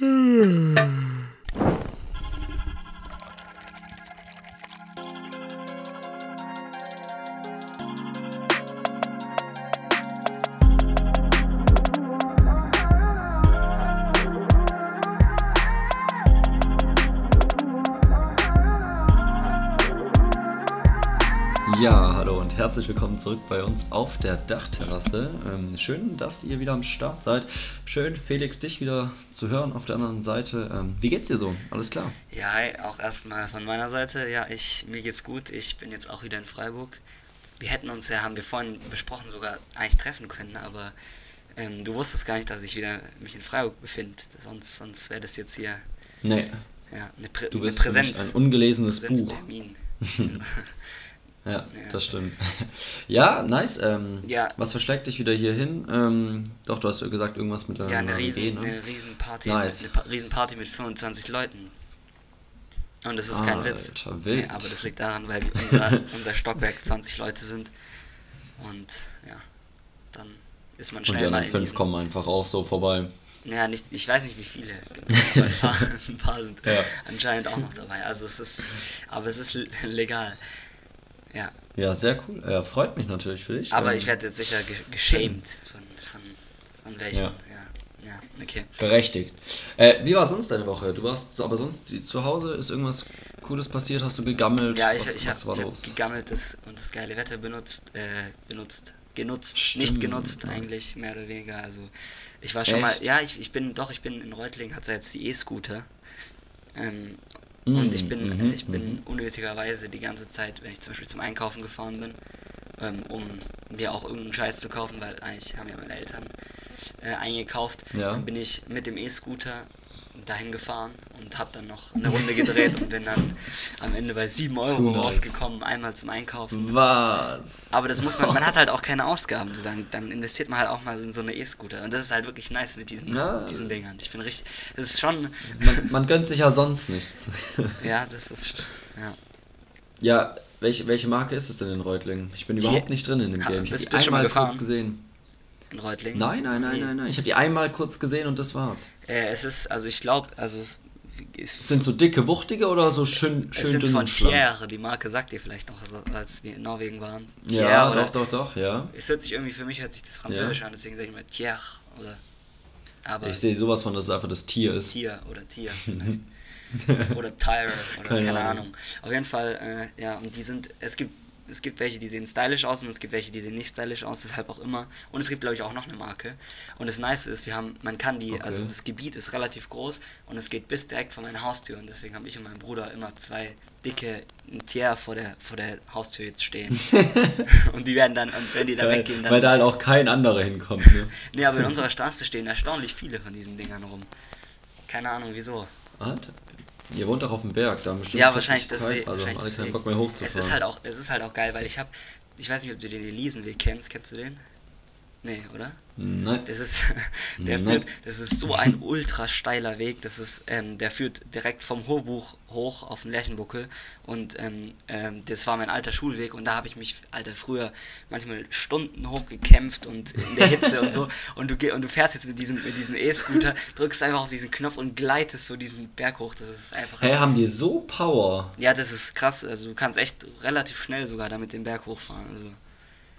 Ja, willkommen zurück bei uns auf der Dachterrasse. Ähm, schön, dass ihr wieder am Start seid. Schön, Felix, dich wieder zu hören auf der anderen Seite. Ähm, wie geht's dir so? Alles klar? Ja, hi, auch erstmal von meiner Seite. Ja, ich, mir geht's gut. Ich bin jetzt auch wieder in Freiburg. Wir hätten uns ja, haben wir vorhin besprochen, sogar eigentlich treffen können, aber ähm, du wusstest gar nicht, dass ich wieder mich in Freiburg befinde. Sonst, sonst wäre das jetzt hier Nee, ja, eine, Prä du eine bist mich Präsenz. ein ungelesenes Buch. Präsenztermin. Ja, Ja. das stimmt. Ja, nice. Ähm, Ja. Was verschlägt dich wieder hier hin? Ähm, doch, du hast ja gesagt, irgendwas mit der Ja, eine, riesen, Idee, ne? eine Riesenparty, Nice. eine Pa- Riesenparty mit 25 Leuten. Und das ist kein Witz. Alter, wild. Nee, aber das liegt daran, weil unser, unser Stockwerk 20 Leute sind. Und ja, dann ist man Und die schnell mal fünf diesen... kommen einfach auch so vorbei. Ja, nicht, ich weiß nicht wie viele, genau, aber ein paar, ein paar sind Ja. anscheinend auch noch dabei. Also es ist, aber es ist legal. Ja, Ja, sehr cool. Ja, freut mich natürlich für dich. aber Ähm, ich werde jetzt sicher ge geschämt von, von, von welchen. Ja. Ja, ja, okay. Berechtigt. Äh, wie war sonst deine Woche? Du warst aber sonst zu Hause, ist irgendwas Cooles passiert? Hast du gegammelt? Ja, ich, was, ich habe hab gegammelt das, und das geile Wetter benutzt, äh, benutzt, genutzt, Stimmt, nicht genutzt eigentlich, mehr oder weniger. Also ich war schon Echt? mal, ja, ich, ich bin, doch, ich bin in Reutlingen, hat jetzt die E-Scooter. Ähm, Mm, und ich bin, mhm, ich bin unnötigerweise die ganze Zeit, wenn ich zum Beispiel zum Einkaufen gefahren bin, ähm, um mir auch irgendeinen Scheiß zu kaufen, weil eigentlich haben ja meine Eltern äh, eingekauft, Ja. dann bin ich mit dem E-Scooter dahin gefahren und habe dann noch eine Runde gedreht und bin dann am Ende bei 7 Euro rausgekommen, einmal zum Einkaufen. Was? Aber das muss man, man hat halt auch keine Ausgaben, so dann, dann investiert man halt auch mal in so eine E-Scooter und das ist halt wirklich nice mit diesen, Ja. diesen Dingern. Ich bin richtig, das ist schon, Man, man gönnt sich ja sonst nichts. ja, das ist, ja. ja, welche, welche Marke ist es denn in Reutlingen? Ich bin Die- überhaupt nicht drin in dem Game. Ich habe einmal kurz gefahren? gesehen. In Reutlingen? Nein, nein, nein, Nee. nein, nein. Ich habe die einmal kurz gesehen und das war's. Äh, es ist, also ich glaube, also es ist, Sind so dicke, wuchtige oder so schön, schön es sind von? Thiers, die Marke sagt ihr vielleicht noch, also als wir in Norwegen waren. Thiers Ja, oder, doch, doch, doch, ja. Es hört sich irgendwie, für mich hört sich das Französisch an, deswegen sage ich mal Thiers oder, aber Ich sehe sowas von, dass es einfach das Tier ist. Tier oder Tier vielleicht. oder Tyre oder Keine keine, Ahnung. Ahnung. Auf jeden Fall, äh, ja, und die sind, es gibt, es gibt welche, die sehen stylisch aus und es gibt welche, die sehen nicht stylisch aus, weshalb auch immer. Und es gibt, glaube ich, auch noch eine Marke. Und das Nice ist, wir haben, man kann die, Okay. also das Gebiet ist relativ groß und es geht bis direkt vor meine Haustür. Und deswegen haben ich und mein Bruder immer zwei dicke Tier vor der, vor der Haustür jetzt stehen. und die werden dann, und wenn die da Geil, weggehen, dann. weil da halt auch kein anderer hinkommt. Ne? nee, aber in unserer Straße stehen erstaunlich viele von diesen Dingern rum. Keine Ahnung wieso. Warte. Ihr wohnt doch auf dem Berg, da haben bestimmt Ja, wahrscheinlich deswegen. Also wahrscheinlich deswegen. Bock mehr hochzufahren. Es ist halt auch, es ist halt auch geil, weil ich habe, ich weiß nicht, ob du den Elisenweg kennst. Kennst du den? Nee, oder? Nein. Das ist, der Nein. führt, das ist so ein ultra steiler Weg. Das ist, ähm, der führt direkt vom Hochbuch hoch auf den Lerchenbuckel. Und ähm, ähm, das war mein alter Schulweg. Und da habe ich mich, Alter, früher manchmal Stunden hochgekämpft und in der Hitze und so. Und du, und du fährst jetzt mit diesem, mit diesem E-Scooter, drückst einfach auf diesen Knopf und gleitest so diesen Berg hoch. Das ist einfach. Hä, haben die so Power? Ja, das ist krass. Also du kannst echt relativ schnell sogar damit den Berg hochfahren. Also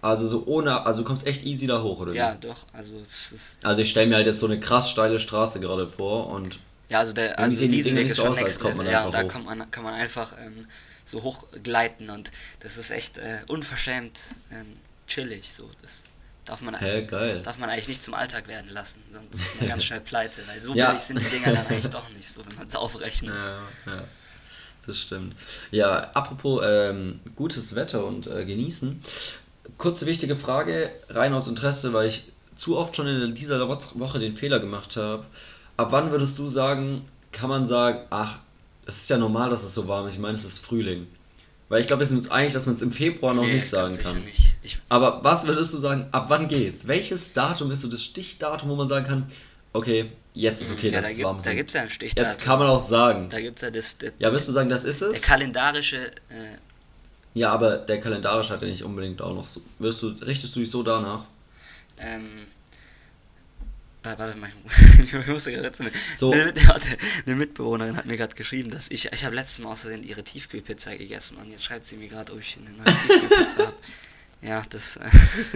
Also so ohne, also du kommst echt easy da hoch, oder wie? ja, doch. Also es ist Also ich stelle mir halt jetzt so eine krass steile Straße gerade vor und ja, also der also nicht ist schon aus, next Level. Ja, und da hoch. kann man kann man einfach ähm, so hoch gleiten und das ist echt äh, unverschämt ähm, chillig. So das darf man geil. darf man eigentlich nicht zum Alltag werden lassen, sonst ist man ganz schnell pleite, weil so Ja. billig sind die Dinger dann eigentlich doch nicht so, wenn man es aufrechnet. Ja, ja, das stimmt. Ja, apropos ähm, gutes Wetter und äh, genießen. Kurze wichtige Frage, rein aus Interesse, weil ich zu oft schon in dieser Wo- Woche den Fehler gemacht habe. Ab wann würdest du sagen, kann man sagen, ach, es ist ja normal, dass es so warm ist. Ich meine, es ist Frühling. Weil ich glaube, wir sind uns einig, dass man es im Februar noch Nee, nicht sagen kann. nicht. Ich, Aber was würdest du sagen, ab wann geht's? Welches Datum ist so das Stichdatum, wo man sagen kann, okay, jetzt ist okay, ja, dass da es warm gibt ist. da gibt's ja ein Stichdatum. Jetzt kann man auch sagen. Da gibt es ja das, das Ja, würdest du sagen, das ist der es? kalendarische äh, Ja, aber der kalendarisch hat ja nicht unbedingt auch noch so. Wirst du, richtest du dich so danach? ähm, warte, warte mal, ich muss gerade jetzt eine, So. eine, warte, eine Mitbewohnerin hat mir gerade geschrieben, dass ich, ich habe letztes Mal Versehen ihre Tiefkühlpizza gegessen und jetzt schreibt sie mir gerade, ob ich eine neue Tiefkühlpizza habe. Ja, das,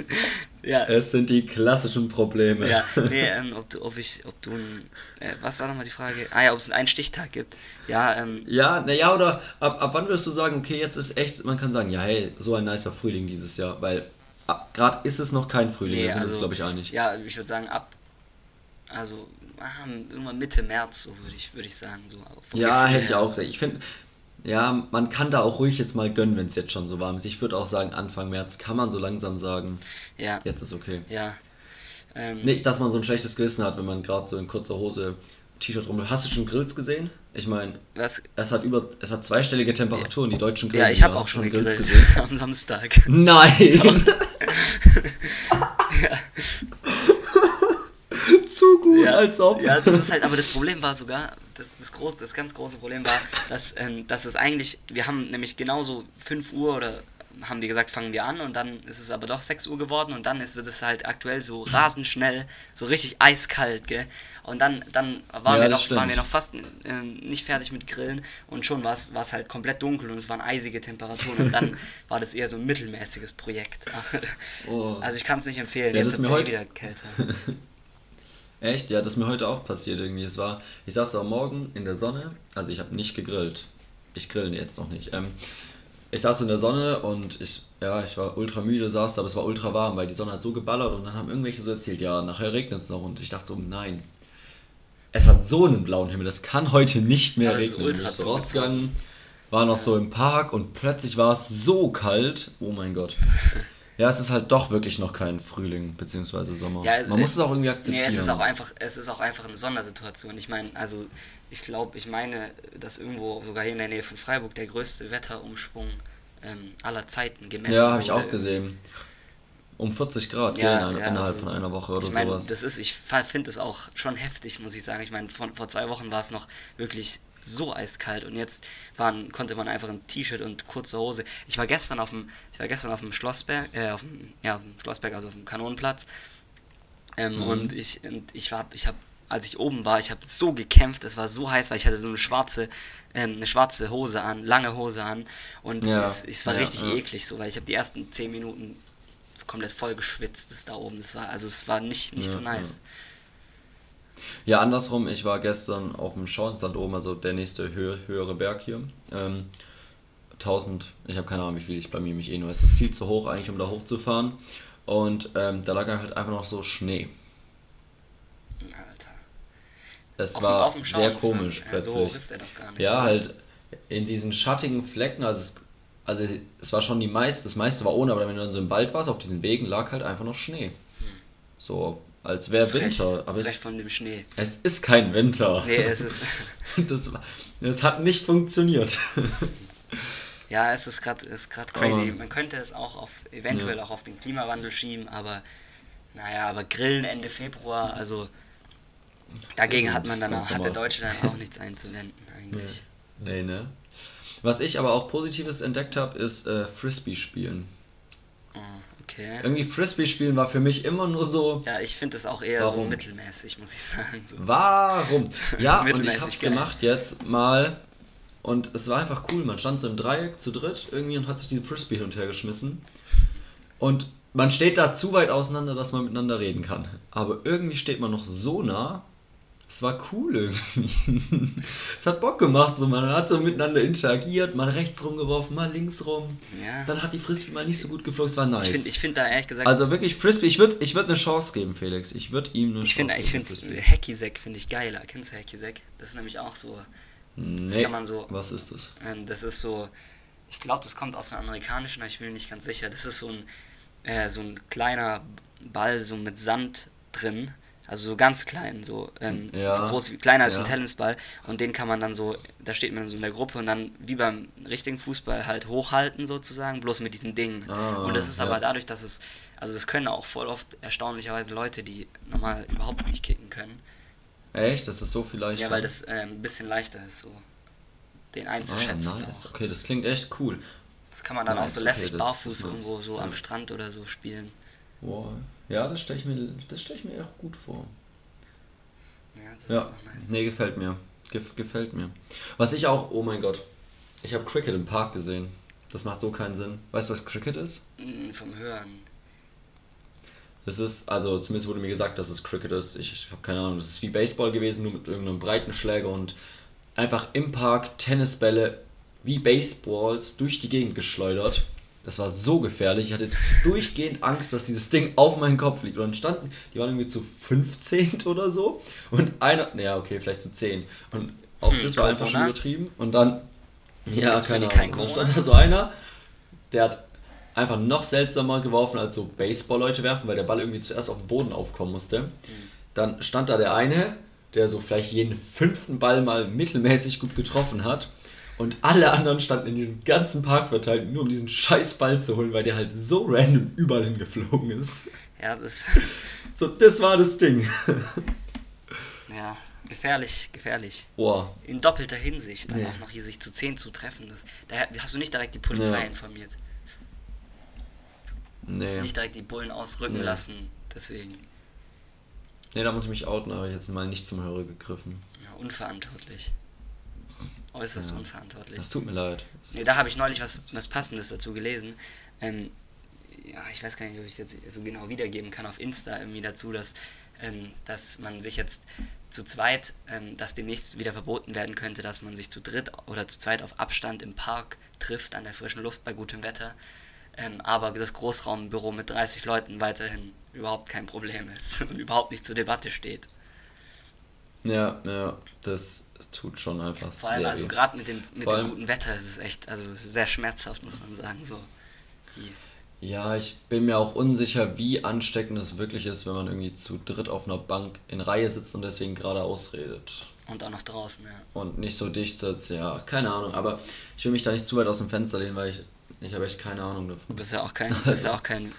ja, Es sind die klassischen Probleme. ja, nee, ähm, ob du, ob ich, ob du ein, äh, was war nochmal die Frage? Ah ja, ob es einen Stichtag gibt. Ja, ähm, Ja, naja, oder ab, ab wann würdest du sagen, okay, jetzt ist echt, man kann sagen, ja, hey, so ein nicer Frühling dieses Jahr, weil gerade ist es noch kein Frühling, nee, da sind also, glaube ich, einig. ja, ich würde sagen ab, also, ah, irgendwann Mitte März, so würde ich, würde ich sagen, so. Ja, Gefühl hätte ich auch so. gesagt. Ich finde, ja, man kann da auch ruhig jetzt mal gönnen, wenn es jetzt schon so warm ist. Ich würde auch sagen, Anfang März kann man so langsam sagen, Ja, jetzt ist okay. ja. Ähm, Nicht, dass man so ein schlechtes Gewissen hat, wenn man gerade so in kurzer Hose T-Shirt rum. Hast du schon Grills gesehen? Ich meine, es hat über, es hat zweistellige Temperaturen, die deutschen Grills. ja, ich habe auch schon Grills gegrillt gesehen? am Samstag. Nein! Zu gut, Ja, als ob. Ja, das ist halt, aber das Problem war sogar, das, das, groß, das ganz große Problem war, dass, ähm, dass es eigentlich, wir haben nämlich genauso 5 Uhr oder haben die gesagt, fangen wir an und dann ist es aber doch 6 Uhr geworden und dann ist, wird es halt aktuell so rasend schnell, so richtig eiskalt, gell? Und dann, dann waren, Ja, wir noch, stimmt. waren wir noch fast ähm, nicht fertig mit Grillen und schon war es halt komplett dunkel und es waren eisige Temperaturen und dann war das eher so ein mittelmäßiges Projekt. Oh. Also ich kann es nicht empfehlen, Ja, jetzt wird es eh wieder kälter. Echt? Ja, das ist mir heute auch passiert irgendwie. Es war, ich saß am Morgen in der Sonne, also ich habe nicht gegrillt. Ich grill jetzt noch nicht. Ähm, ich saß in der Sonne und ich, ja, ich war ultra müde, saß da, aber es war ultra warm, weil die Sonne hat so geballert und dann haben irgendwelche so erzählt, ja, nachher regnet es noch und ich dachte so, nein. Es hat so einen blauen Himmel, das kann heute nicht mehr ist regnen. ultra ich bin rausgegangen, war noch so im Park und plötzlich war es so kalt. Oh mein Gott. Ja, es ist halt doch wirklich noch kein Frühling bzw. Sommer. Ja, es- Man muss es auch irgendwie akzeptieren. Nee, es ist auch einfach, es ist auch einfach eine Sondersituation. Ich meine, also ich glaube, ich meine, dass irgendwo sogar hier in der Nähe von Freiburg der größte Wetterumschwung ähm, aller Zeiten gemessen Ja, habe ich wurde. auch gesehen. Um 40 Grad Ja, hier in, ja, innerhalb also, von einer Woche oder ich meine, sowas. das ist, ich finde es auch schon heftig, muss ich sagen. Ich meine, vor zwei Wochen war es noch wirklich so eiskalt und jetzt waren, konnte man einfach im T-Shirt und kurzer Hose. Ich war gestern auf dem, ich war gestern auf dem Schlossberg, äh, auf dem, ja, auf dem Schlossberg, also auf dem Kanonenplatz. Ähm, Mhm. Und ich, und ich war, ich habe, als ich oben war, ich habe so gekämpft, es war so heiß, weil ich hatte so eine schwarze, ähm, eine schwarze Hose an, lange Hose an und Ja, es, es war ja, richtig ja. eklig so, weil ich habe die ersten zehn Minuten komplett voll geschwitzt ist da oben. Das war, also es war nicht, nicht so nice. Ja, andersrum, ich war gestern auf dem Schauinsland oben, also der nächste hö höhere Berg hier. Ähm, 1000, ich habe keine Ahnung, wie viel ich blamier mich eh nur. Es ist viel zu hoch eigentlich, um da hochzufahren. Und ähm, da lag halt einfach noch so Schnee. Alter. Es Auf war dem sehr komisch Ja, plötzlich. so hoch ist er doch gar nicht, Ja, oder? halt in diesen schattigen Flecken, also es, also es war schon die meiste, das meiste war ohne, aber wenn du dann so im Wald warst, auf diesen Wegen lag halt einfach noch Schnee. So, als wäre Winter. Aber Frech es, von dem Schnee. es ist kein Winter. Nee, es ist. Das, das hat nicht funktioniert. Ja, es ist gerade crazy. Aber- Man könnte es auch auf eventuell Ja. auch auf den Klimawandel schieben, aber naja, aber Grillen Ende Februar, also dagegen hat man dann auch, hat der. Deutsche dann auch nichts einzuwenden eigentlich. Nee, ne? Was ich aber auch Positives entdeckt habe, ist äh, Frisbee spielen. Oh, okay. Irgendwie Frisbee spielen war für mich immer nur so, Ja, ich finde es auch eher so Warum? mittelmäßig, muss ich sagen. So. warum? Ja, und ich hab's geil. gemacht jetzt mal und es war einfach cool. Man stand so im Dreieck zu dritt irgendwie und hat sich diese Frisbee hin und her geschmissen. Und man steht da zu weit auseinander, dass man miteinander reden kann. Aber irgendwie steht man noch so nah. Es war cool irgendwie. es hat Bock gemacht, so man hat so miteinander interagiert, mal rechts rumgeworfen, mal links rum. Ja. Dann hat die Frisbee mal nicht so gut geflogen, es war nice. Ich finde ich find da ehrlich gesagt, also wirklich Frisbee, ich würde ich würd eine Chance geben, Felix. Ich würde ihm eine ich Chance finde ich geben. finde Frisbee. Hacky-Sack finde ich geiler. Kennst du Hacky-Sack? Das ist nämlich auch so, Nee, kann man so- Was ist das? ähm, das ist so, ich glaube, das kommt aus dem Amerikanischen, aber ich bin mir nicht ganz sicher. Das ist so ein, äh, so ein kleiner Ball, so mit Sand drin. Also so ganz klein, so ähm, Ja, groß wie kleiner als ein ja. Tennisball. Und den kann man dann so, da steht man so in der Gruppe und dann wie beim richtigen Fußball halt hochhalten sozusagen, bloß mit diesem Ding. Ah, und das ist ja. aber dadurch, dass es, also es können auch voll oft erstaunlicherweise Leute, die normal überhaupt nicht kicken können. Echt? Das ist so vielleicht. Ja, weil das ähm, ein bisschen leichter ist, so den ah, einzuschätzen nice. auch. Okay, das klingt echt cool. Das kann man dann Nice, auch so okay, lässig das- barfuß das- irgendwo so am Strand oder so spielen. Wow. Ja, das stelle ich mir, das stell ich mir echt gut vor. Ja, das Ja, ist auch nice. nee, gefällt mir. Gef gefällt mir. Was ich auch, oh mein Gott, ich habe Cricket im Park gesehen. Das macht so keinen Sinn. Weißt du, was Cricket ist? Mm, Vom Hören. Das ist, also zumindest wurde mir gesagt, dass es Cricket ist. Ich, ich habe keine Ahnung. Das ist wie Baseball gewesen, nur mit irgendeinem breiten Schläger und einfach im Park Tennisbälle wie Baseballs durch die Gegend geschleudert. Das war so gefährlich. Ich hatte durchgehend Angst, dass dieses Ding auf meinen Kopf liegt. Und dann standen, die waren irgendwie zu 15 oder so. Und einer, naja, okay, vielleicht zu 10. Und auch Hm, das war einfach schon übertrieben. Und dann, ja, für keine Ahnung. Dann stand da so einer, der hat einfach noch seltsamer geworfen als so Baseball-Leute werfen, weil der Ball irgendwie zuerst auf den Boden aufkommen musste. Dann stand da der eine, der so vielleicht jeden fünften Ball mal mittelmäßig gut getroffen hat. Und alle anderen standen in diesem ganzen Park verteilt, nur um diesen scheiß Ball zu holen, weil der halt so random überall hingeflogen ist. Ja, das. So, das war das Ding. Ja, gefährlich, gefährlich. Boah, In doppelter Hinsicht dann Nee. auch noch hier sich zu 10 zu treffen. Das, da hast du nicht direkt die Polizei Ja. informiert. nee. Nicht direkt die Bullen ausrücken Nee. lassen. Deswegen. Nee, da muss ich mich outen, aber jetzt mal nicht zum Hörer gegriffen. Ja, unverantwortlich. Äußerst Ja. unverantwortlich. Das tut mir leid. Nee, da habe ich neulich was, was Passendes dazu gelesen. Ähm, ja, ich weiß gar nicht, ob ich es jetzt so genau wiedergeben kann auf Insta irgendwie dazu, dass, ähm, dass man sich jetzt zu zweit, ähm, dass demnächst wieder verboten werden könnte, dass man sich zu dritt oder zu zweit auf Abstand im Park trifft, an der frischen Luft bei gutem Wetter. Ähm, aber das Großraumbüro mit 30 Leuten weiterhin überhaupt kein Problem ist und überhaupt nicht zur Debatte steht. Ja, ja, das tut schon einfach Vor allem, also gerade mit dem, mit dem guten Wetter ist es echt, also sehr schmerzhaft, muss man sagen. So. Die, Ja, ich bin mir auch unsicher, wie ansteckend es wirklich ist, wenn man irgendwie zu dritt auf einer Bank in Reihe sitzt und deswegen geradeaus redet. und auch noch draußen, ja. Und nicht so dicht sitzt, ja, keine Ahnung. Aber ich will mich da nicht zu weit aus dem Fenster lehnen, weil ich, ich habe echt keine Ahnung Du davon. bist ja auch kein, bist ja auch kein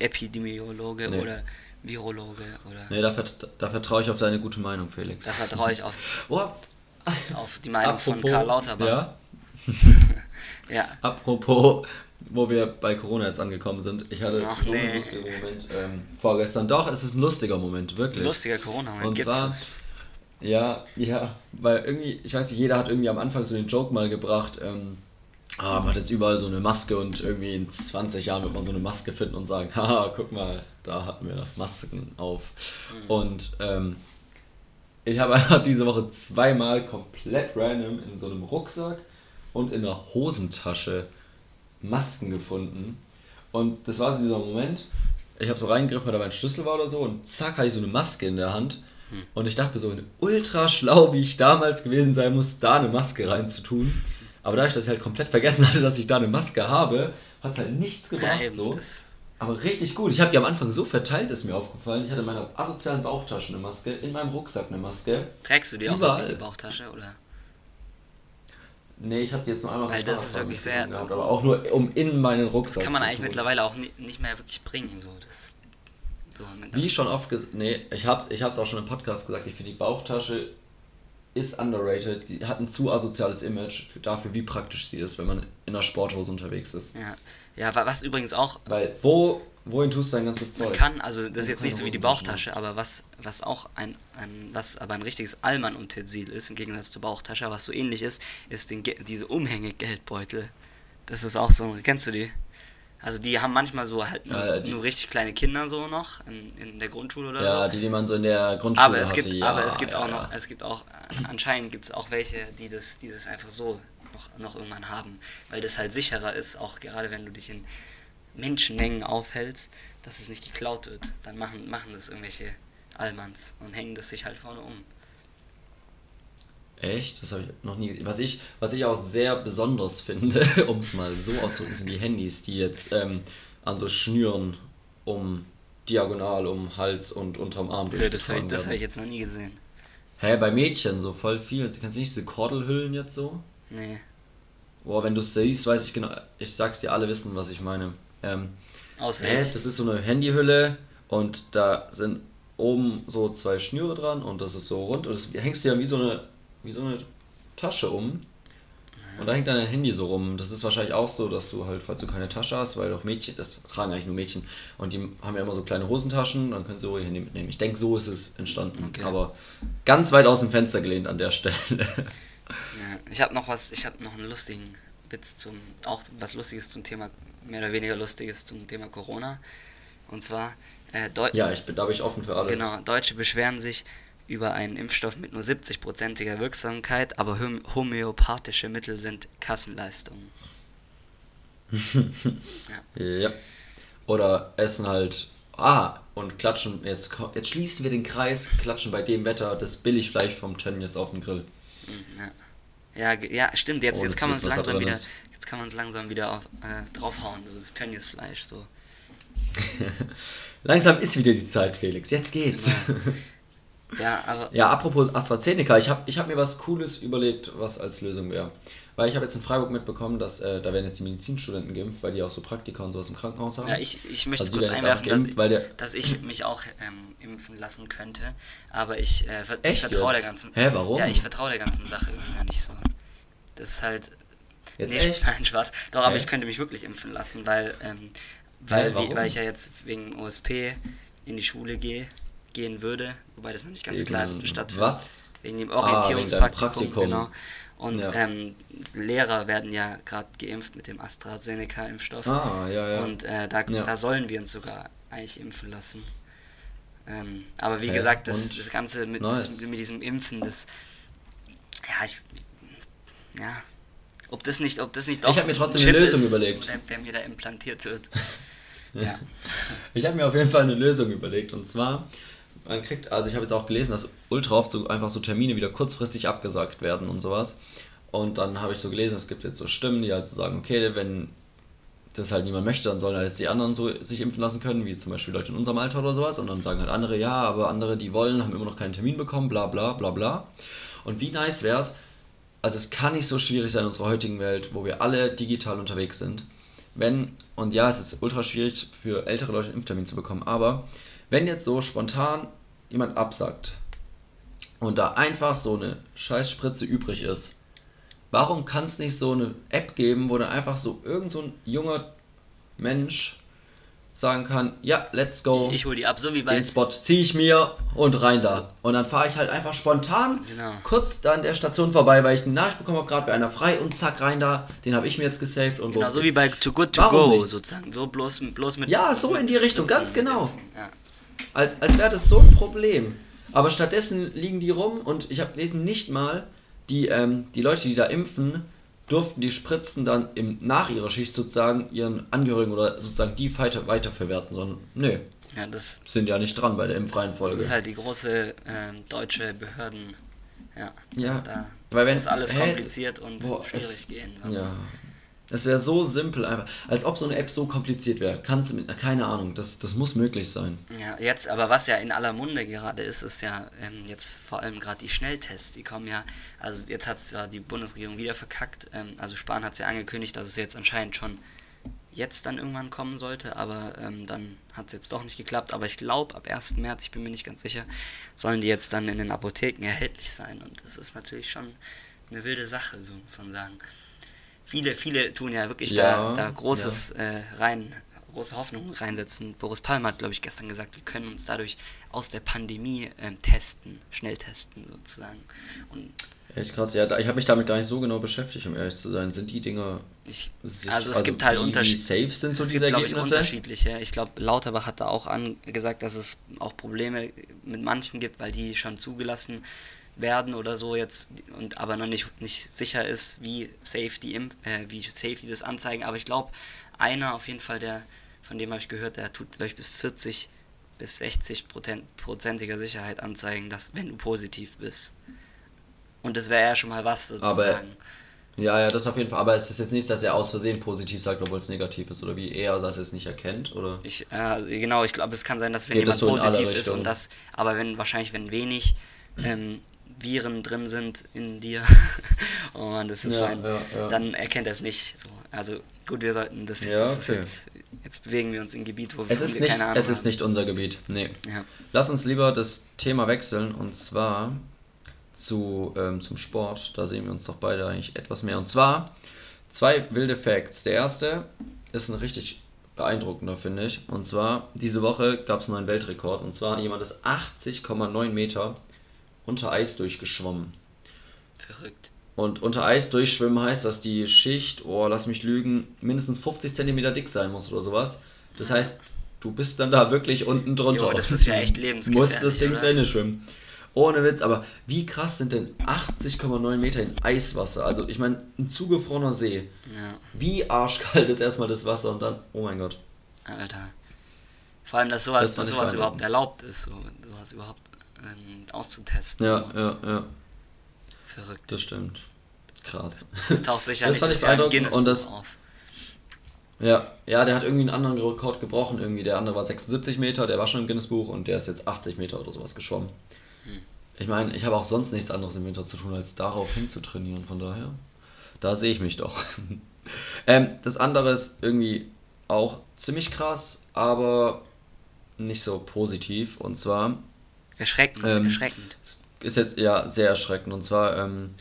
Epidemiologe Nee. oder Virologe oder. Nee, da, vert, da vertraue ich auf deine gute Meinung, Felix. Da vertraue ich auf, Oh, auf die Meinung von apropos- Karl Lauterbach. Ja, Ja. apropos, wo wir bei Corona jetzt angekommen sind. Ich hatte Ach, so nee. einen lustigen Moment ähm, vorgestern. Doch, es ist ein lustiger Moment, wirklich. Lustiger Corona-Moment Und gibt's zwar-. Ja, ja, weil irgendwie, ich weiß nicht, jeder hat irgendwie am Anfang so den Joke mal gebracht, ähm, ah, man hat jetzt überall so eine Maske und irgendwie in 20 Jahren wird man so eine Maske finden und sagen, haha, guck mal, da hatten wir Masken auf. Und ähm, ich habe einfach diese Woche zweimal komplett random in so einem Rucksack und in einer Hosentasche Masken gefunden. Und das war so dieser Moment, ich habe so reingegriffen, weil da mein Schlüssel war oder so und zack, hatte ich so eine Maske in der Hand. Und ich dachte mir so, ultra schlau, wie ich damals gewesen sein muss, da eine Maske reinzutun. Aber da ich das halt komplett vergessen hatte, dass ich da eine Maske habe, hat halt nichts gebracht. eben. so. Das, Aber richtig gut. Ich habe die am Anfang so verteilt, ist mir aufgefallen. Ich hatte in meiner asozialen Bauchtasche eine Maske, in meinem Rucksack eine Maske. trägst du die auch Überall. wirklich die Bauchtasche? Oder? Nee, ich habe die jetzt nur einmal Weil das ist wirklich sehr- gehabt, aber auch nur um in meinen Rucksack. Das kann man eigentlich mittlerweile auch ni nicht mehr wirklich bringen. So. Das, so Wie schon oft gesagt, nee, ich hab's, ich hab's auch schon im Podcast gesagt, ich finde die Bauchtasche ist underrated. Die hat ein zu asoziales Image für, dafür, wie praktisch sie ist, wenn man in einer Sporthose unterwegs ist. ja. Ja, wa- was übrigens auch Weil wo, wohin tust du dein ganzes Zeug? Man kann, also das ist jetzt nicht so wie die Bauchtasche, aber was, was auch ein, ein, was aber ein richtiges Allmann-Utensil ist, im Gegensatz zur Bauchtasche, was so ähnlich ist, ist den, diese Umhängegeldbeutel. Das ist auch so, kennst du die? Also die haben manchmal so halt nur, Ja, die- nur richtig kleine Kinder so noch in, in der Grundschule oder ja, so. die, die man so in der Grundschule Aber es hatte. gibt, ja, aber es gibt ja, auch ja. noch, es gibt auch, anscheinend gibt es auch welche, die das, die das einfach so noch, noch irgendwann haben, weil das halt sicherer ist, auch gerade wenn du dich in Menschenmengen aufhältst, dass es nicht geklaut wird. Dann machen, machen das irgendwelche Allmanns und hängen das sich halt vorne um. Echt? Das habe ich noch nie. Was ich, was ich auch sehr besonders finde, um es mal so auszudrücken, sind die Handys, die jetzt ähm, an so Schnüren um diagonal um Hals und unterm Arm Blöd, das habe ich, das hab ich jetzt noch nie gesehen. Hä, bei Mädchen so voll viel. Kennst du nicht diese Kordelhüllen jetzt so? Nee. Boah, wenn du es siehst, weiß ich genau. Ich sag's dir, alle wissen, was ich meine. Ähm, hä, ich. das ist so eine Handyhülle und da sind oben so zwei Schnüre dran und das ist so rund und das hängst du ja wie so eine, wie so eine Tasche um. Und da hängt dann dein Handy so rum. Das ist wahrscheinlich auch so, dass du halt, falls du keine Tasche hast, weil doch Mädchen, das tragen eigentlich nur Mädchen, und die haben ja immer so kleine Hosentaschen, dann können sie so ihr Handy mitnehmen. Ich denke, so ist es entstanden. Okay. Aber ganz weit aus dem Fenster gelehnt an der Stelle. Ja, ich habe noch was, ich habe noch einen lustigen Witz zum, auch was Lustiges zum Thema, mehr oder weniger Lustiges zum Thema Corona. Und zwar, äh, Deu ja, ich bin, da bin ich offen für alles. genau, Deutsche beschweren sich über einen Impfstoff mit nur 70-prozentiger Wirksamkeit, aber hom homöopathische Mittel sind Kassenleistungen. Ja. Oder essen halt. Ah, und klatschen. Jetzt, jetzt schließen wir den Kreis, klatschen bei dem Wetter das Billigfleisch vom Tönnies auf den Grill. Ja, ge- ja stimmt, jetzt, Ohne jetzt kann man es langsam wieder, jetzt kann man es langsam wieder auf, äh, draufhauen, so das Tönniesfleisch, so. Langsam ist wieder die Zeit, Felix. Jetzt geht's. Ja, aber Ja, apropos AstraZeneca, ich habe ich hab mir was Cooles überlegt, was als Lösung wäre. Weil ich habe jetzt in Freiburg mitbekommen, dass äh, da werden jetzt die Medizinstudenten geimpft, weil die auch so Praktika und sowas im Krankenhaus haben. Ja, ich, ich möchte Also kurz einwerfen, dass, geimpft, weil der- dass ich mich auch ähm, impfen lassen könnte. Aber ich, äh, ver- ich vertraue der ganzen. Hä, warum? Ja, ich vertraue der ganzen Sache irgendwie noch nicht so. Das ist halt. Jetzt nee, echt? nein, Spaß. Doch, aber Hä? ich könnte mich wirklich impfen lassen, weil, ähm, weil, wie, warum? weil ich ja jetzt wegen OSP in die Schule gehe, gehen würde, wobei das noch nicht ganz Wegen klar ist, stattfindet. was? Wegen dem Ah, wegen Orientierungspraktikum, genau. Und Ja. ähm, Lehrer werden ja gerade geimpft mit dem AstraZeneca-Impfstoff. Ah, ja, ja. Und äh, da, Ja. da sollen wir uns sogar eigentlich impfen lassen. Ähm, aber wie Ja, gesagt, das, und? das Ganze mit, Nice. das, mit diesem Impfen, das. Ja, ich. Ja. Ob das nicht, ob das nicht doch hab mir trotzdem ein eine Lösung ist, überlegt. Der, der mir da implantiert wird. ja. Ich habe mir auf jeden Fall eine Lösung überlegt und zwar, man kriegt, also ich habe jetzt auch gelesen, dass ultra oft so einfach so Termine wieder kurzfristig abgesagt werden und sowas. Und dann habe ich so gelesen, es gibt jetzt so Stimmen, die halt so sagen, okay, wenn das halt niemand möchte, dann sollen halt jetzt die anderen so sich impfen lassen können, wie zum Beispiel Leute in unserem Alter oder sowas. Und dann sagen halt andere, ja, aber andere, die wollen, haben immer noch keinen Termin bekommen, bla bla bla bla. Und wie nice wäre es, also es kann nicht so schwierig sein in unserer heutigen Welt, wo wir alle digital unterwegs sind. Wenn, und ja, es ist ultra schwierig für ältere Leute einen Impftermin zu bekommen, aber wenn jetzt so spontan jemand absagt und da einfach so eine Scheißspritze übrig ist, warum kann es nicht so eine App geben, wo dann einfach so irgend so ein junger Mensch sagen kann, ja, let's go, Ich, ich hole die ab, so wie bei. den Spot ziehe ich mir und rein da. So. Und dann fahre ich halt einfach spontan Genau. kurz da an der Station vorbei, weil ich eine Nachricht bekommen habe, gerade wäre einer frei und zack, rein da. Den habe ich mir jetzt gesaved und Genau, los so wie bei Too Good To Warum Go nicht? sozusagen. So bloß, bloß mit. Ja, bloß so mit in die Richtung, Spritzen ganz genau. Ja. Als, als wäre das so ein Problem. Aber stattdessen liegen die rum und ich habe gelesen, nicht mal die, ähm, die Leute, die da impfen, durften die Spritzen dann im, nach ihrer Schicht sozusagen ihren Angehörigen oder sozusagen die weiter, weiterverwerten, sondern nö, ja, das, sind ja nicht dran bei der das Impfreihenfolge. ist halt die große ähm, deutsche Behörden. Ja, Ja, da weil wenn- muss alles kompliziert und boah, schwierig es- gehen. Ja. Das wäre so simpel einfach. Als ob so eine App so kompliziert wäre. Kannst du mit. Keine Ahnung, das, das muss möglich sein. Ja, jetzt, aber was ja in aller Munde gerade ist, ist ja ähm, jetzt vor allem gerade die Schnelltests, die kommen ja, also jetzt hat es zwar die Bundesregierung wieder verkackt, ähm, also Spahn hat es ja angekündigt, dass es jetzt anscheinend schon jetzt dann irgendwann kommen sollte, aber ähm, dann hat es jetzt doch nicht geklappt, aber ich glaube ab 1. März, ich bin mir nicht ganz sicher, sollen die jetzt dann in den Apotheken erhältlich sein und das ist natürlich schon eine wilde Sache, so muss man sagen. Viele, viele tun ja wirklich Ja, da, da großes äh, rein, große Hoffnung reinsetzen. Boris Palmer hat, glaube ich, gestern gesagt, wir können uns dadurch aus der Pandemie ähm, testen, schnell testen sozusagen. Und Echt krass. Ja, ich habe mich damit gar nicht so genau beschäftigt, um ehrlich zu sein. Sind die Dinger. ich, sich- also es gibt halt safe sind so es gibt, glaube ich, unterschiedliche. Ich glaube, Lauterbach hat da auch angesagt, dass es auch Probleme mit manchen gibt, weil die schon zugelassen werden oder so jetzt und aber noch nicht, nicht sicher ist, wie safe die Imp äh, wie safe die das anzeigen. Aber ich glaube, einer auf jeden Fall, der von dem habe ich gehört, der tut, glaube ich, bis 40 bis 60 Prozent, prozentiger Sicherheit anzeigen, dass wenn du positiv bist. Und das wäre ja schon mal was sozusagen. Ja, ja, das auf jeden Fall. Aber es ist jetzt nicht, dass er aus Versehen positiv sagt, obwohl es negativ ist. Oder wie er, dass er es nicht erkennt. Oder? Ich, äh, genau, ich glaube, es kann sein, dass wenn Geht jemand so positiv ist und das, aber wenn wahrscheinlich, wenn wenig ähm, Viren drin sind in dir, oh Mann, das ist Ja, so ein, ja, ja. dann erkennt er es nicht. So. Also gut, wir sollten das, das okay. jetzt, jetzt bewegen wir uns in Gebiet, wo Es wir ist, nicht, keine Ahnung es ist haben. nicht unser Gebiet. Nee. Lass uns lieber das Thema wechseln. Und zwar zu, ähm, zum Sport. Da sehen wir uns doch beide eigentlich etwas mehr. Und zwar zwei wilde Facts. Der erste ist ein richtig beeindruckender, finde ich. Und zwar, diese Woche gab es einen neuen Weltrekord. Und zwar jemand ist 80,9 Meter unter Eis durchgeschwommen. Verrückt. Und unter Eis durchschwimmen heißt, dass die Schicht, oh, lass mich lügen, mindestens 50 cm dick sein muss oder sowas. Das heißt, du bist dann da wirklich unten drunter. Jo, das ist ja echt Du lebensgefährlich. musst das Ding zu Ende schwimmen. Ohne Witz, aber wie krass sind denn 80,9 Meter in Eiswasser? Also, ich meine, ein zugefrorener See. Ja, Wie arschkalt ist erstmal das Wasser und dann, oh mein Gott. Alter. Vor allem, dass sowas, Das dass sowas überhaupt erlaubt ist, so, sowas überhaupt ähm, auszutesten. Ja, so. ja, ja, Verrückt. das stimmt. Krass. Das taucht sicher Das nicht fand ich das Jahr im Guinness und das- auf. Ja, ja, der hat irgendwie einen anderen Rekord gebrochen. Irgendwie der andere war 76 Meter, der war schon im Guinness-Buch und der ist jetzt 80 Meter oder sowas geschwommen. Ich meine, ich habe auch sonst nichts anderes im Winter zu tun, als darauf hinzutrainieren. Von daher, da sehe ich mich doch. ähm, das andere ist irgendwie auch ziemlich krass, aber nicht so positiv. Und zwar Erschreckend, Ähm, erschreckend. ist jetzt ja sehr erschreckend. Und zwar ähm,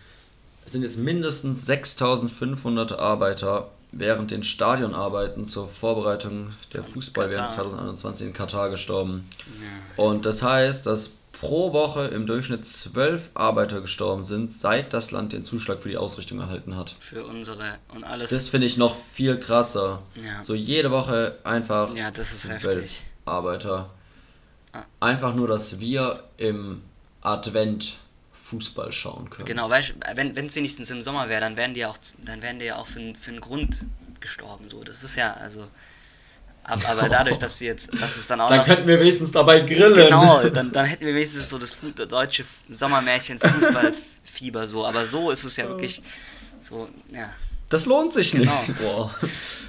sind jetzt mindestens 6500 Arbeiter während den Stadionarbeiten zur Vorbereitung der Von Fußball Katar. 2021 in Katar gestorben. Ja. Und das heißt, dass pro Woche im Durchschnitt zwölf Arbeiter gestorben sind, seit das Land den Zuschlag für die Ausrichtung erhalten hat. Für unsere und alles. Das finde ich noch viel krasser. Ja. So jede Woche einfach Ja, das ist heftig. Arbeiter. Einfach nur, dass wir im Advent Fußball schauen können. Genau, weißt, wenn es wenigstens im Sommer wäre, dann wären die auch, dann wären die ja auch für, für einen Grund gestorben. So, das ist ja, also. ab- Aber dadurch, dass die jetzt, dass es dann auch Dann noch. könnten wir wenigstens dabei grillen. Genau, dann, dann hätten wir wenigstens so das deutsche Sommermärchen Fußballfieber so. Aber so ist es ja wirklich so, ja. Das lohnt sich Genau. nicht. Boah.